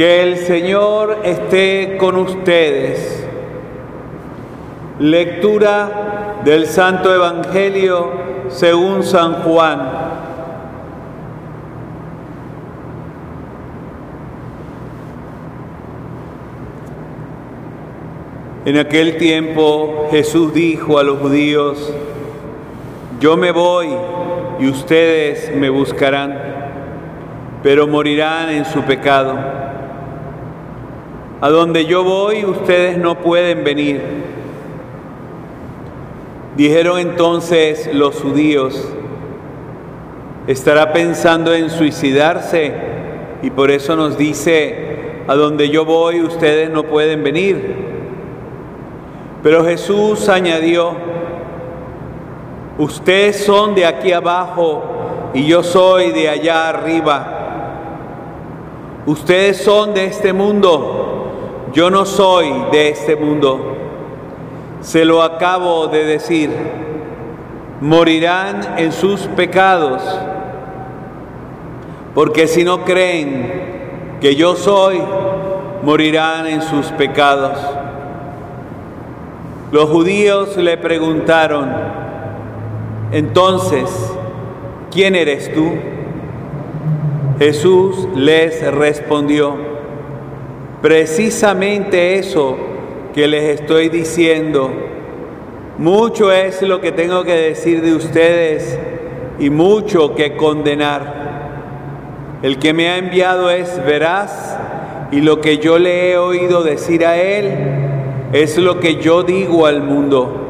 Que el Señor esté con ustedes. Lectura del Santo Evangelio según San Juan. En aquel tiempo Jesús dijo a los judíos, yo me voy y ustedes me buscarán, pero morirán en su pecado. A donde yo voy ustedes no pueden venir. Dijeron entonces los judíos, ¿estará pensando en suicidarse? Y por eso nos dice, a donde yo voy ustedes no pueden venir. Pero Jesús añadió, ustedes son de aquí abajo y yo soy de allá arriba. Ustedes son de este mundo, yo no soy de este mundo. Se lo acabo de decir, morirán en sus pecados, porque si no creen que yo soy, morirán en sus pecados. Los judíos le preguntaron, entonces, ¿quién eres tú? Jesús les respondió, precisamente eso que les estoy diciendo, mucho es lo que tengo que decir de ustedes y mucho que condenar. El que me ha enviado es veraz y lo que yo le he oído decir a él, es lo que yo digo al mundo.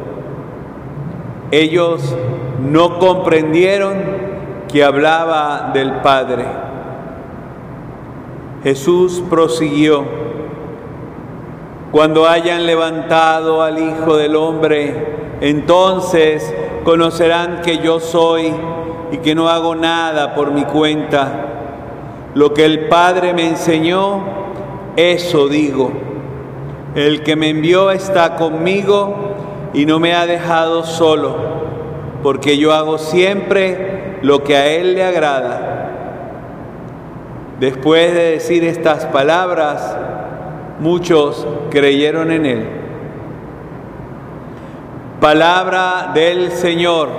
Ellos no comprendieron que hablaba del Padre. Jesús prosiguió, cuando hayan levantado al Hijo del Hombre, entonces conocerán que yo soy y que no hago nada por mi cuenta. Lo que el Padre me enseñó, eso digo. El que me envió está conmigo y no me ha dejado solo, porque yo hago siempre lo que a Él le agrada. Después de decir estas palabras, muchos creyeron en Él. Palabra del Señor.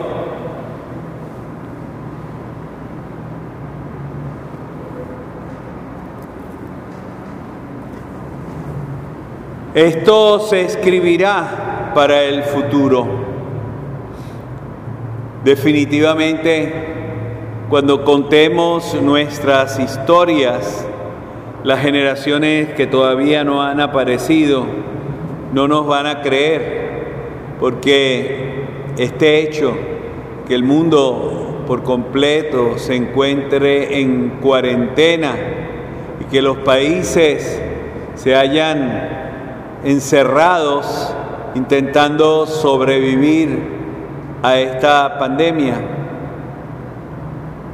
Esto se escribirá para el futuro. Definitivamente, cuando contemos nuestras historias, las generaciones que todavía no han aparecido no nos van a creer, porque este hecho, que el mundo por completo se encuentre en cuarentena y que los países se hayan encerrados intentando sobrevivir a esta pandemia.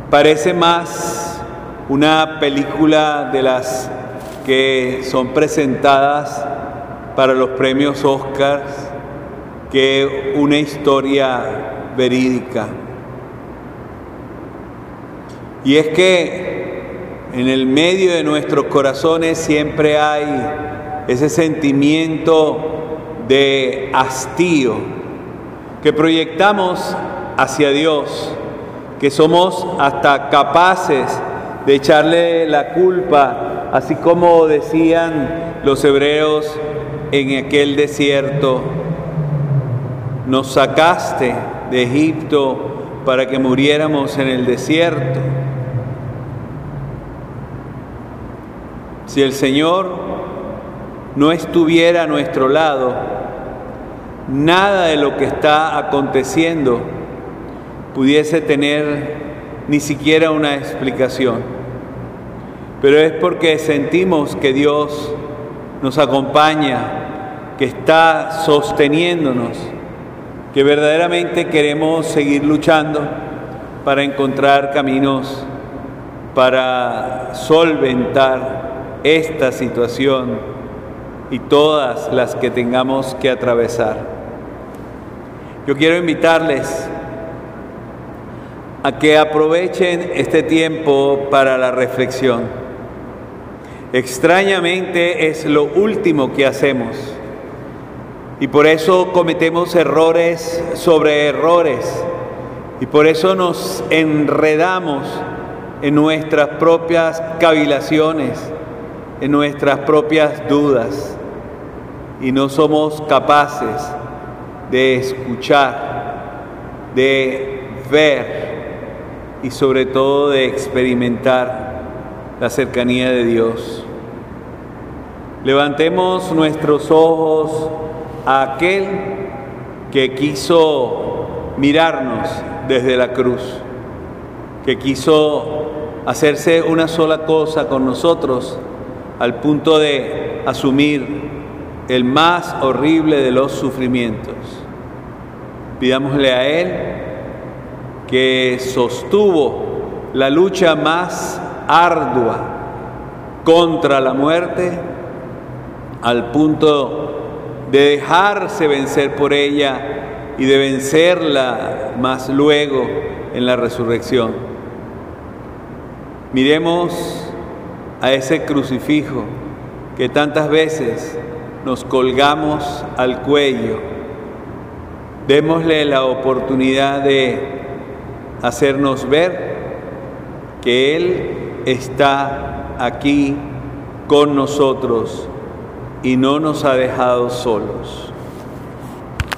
Parece más una película de las que son presentadas para los premios Oscars que una historia verídica. Y es que en el medio de nuestros corazones siempre hay ese sentimiento de hastío que proyectamos hacia Dios, que somos hasta capaces de echarle la culpa, así como decían los hebreos en aquel desierto, nos sacaste de Egipto para que muriéramos en el desierto. Si el Señor no estuviera a nuestro lado, nada de lo que está aconteciendo pudiese tener ni siquiera una explicación. Pero es porque sentimos que Dios nos acompaña, que está sosteniéndonos, que verdaderamente queremos seguir luchando para encontrar caminos para solventar esta situación y todas las que tengamos que atravesar. Yo quiero invitarles a que aprovechen este tiempo para la reflexión. Extrañamente es lo último que hacemos. Y por eso cometemos errores sobre errores. Y por eso nos enredamos en nuestras propias cavilaciones, en nuestras propias dudas. Y no somos capaces de escuchar, de ver y sobre todo de experimentar la cercanía de Dios. Levantemos nuestros ojos a aquel que quiso mirarnos desde la cruz, que quiso hacerse una sola cosa con nosotros al punto de asumir el más horrible de los sufrimientos. Pidámosle a Él que sostuvo la lucha más ardua contra la muerte al punto de dejarse vencer por ella y de vencerla más luego en la resurrección. Miremos a ese crucifijo que tantas veces nos colgamos al cuello. Démosle la oportunidad de hacernos ver que Él está aquí con nosotros y no nos ha dejado solos.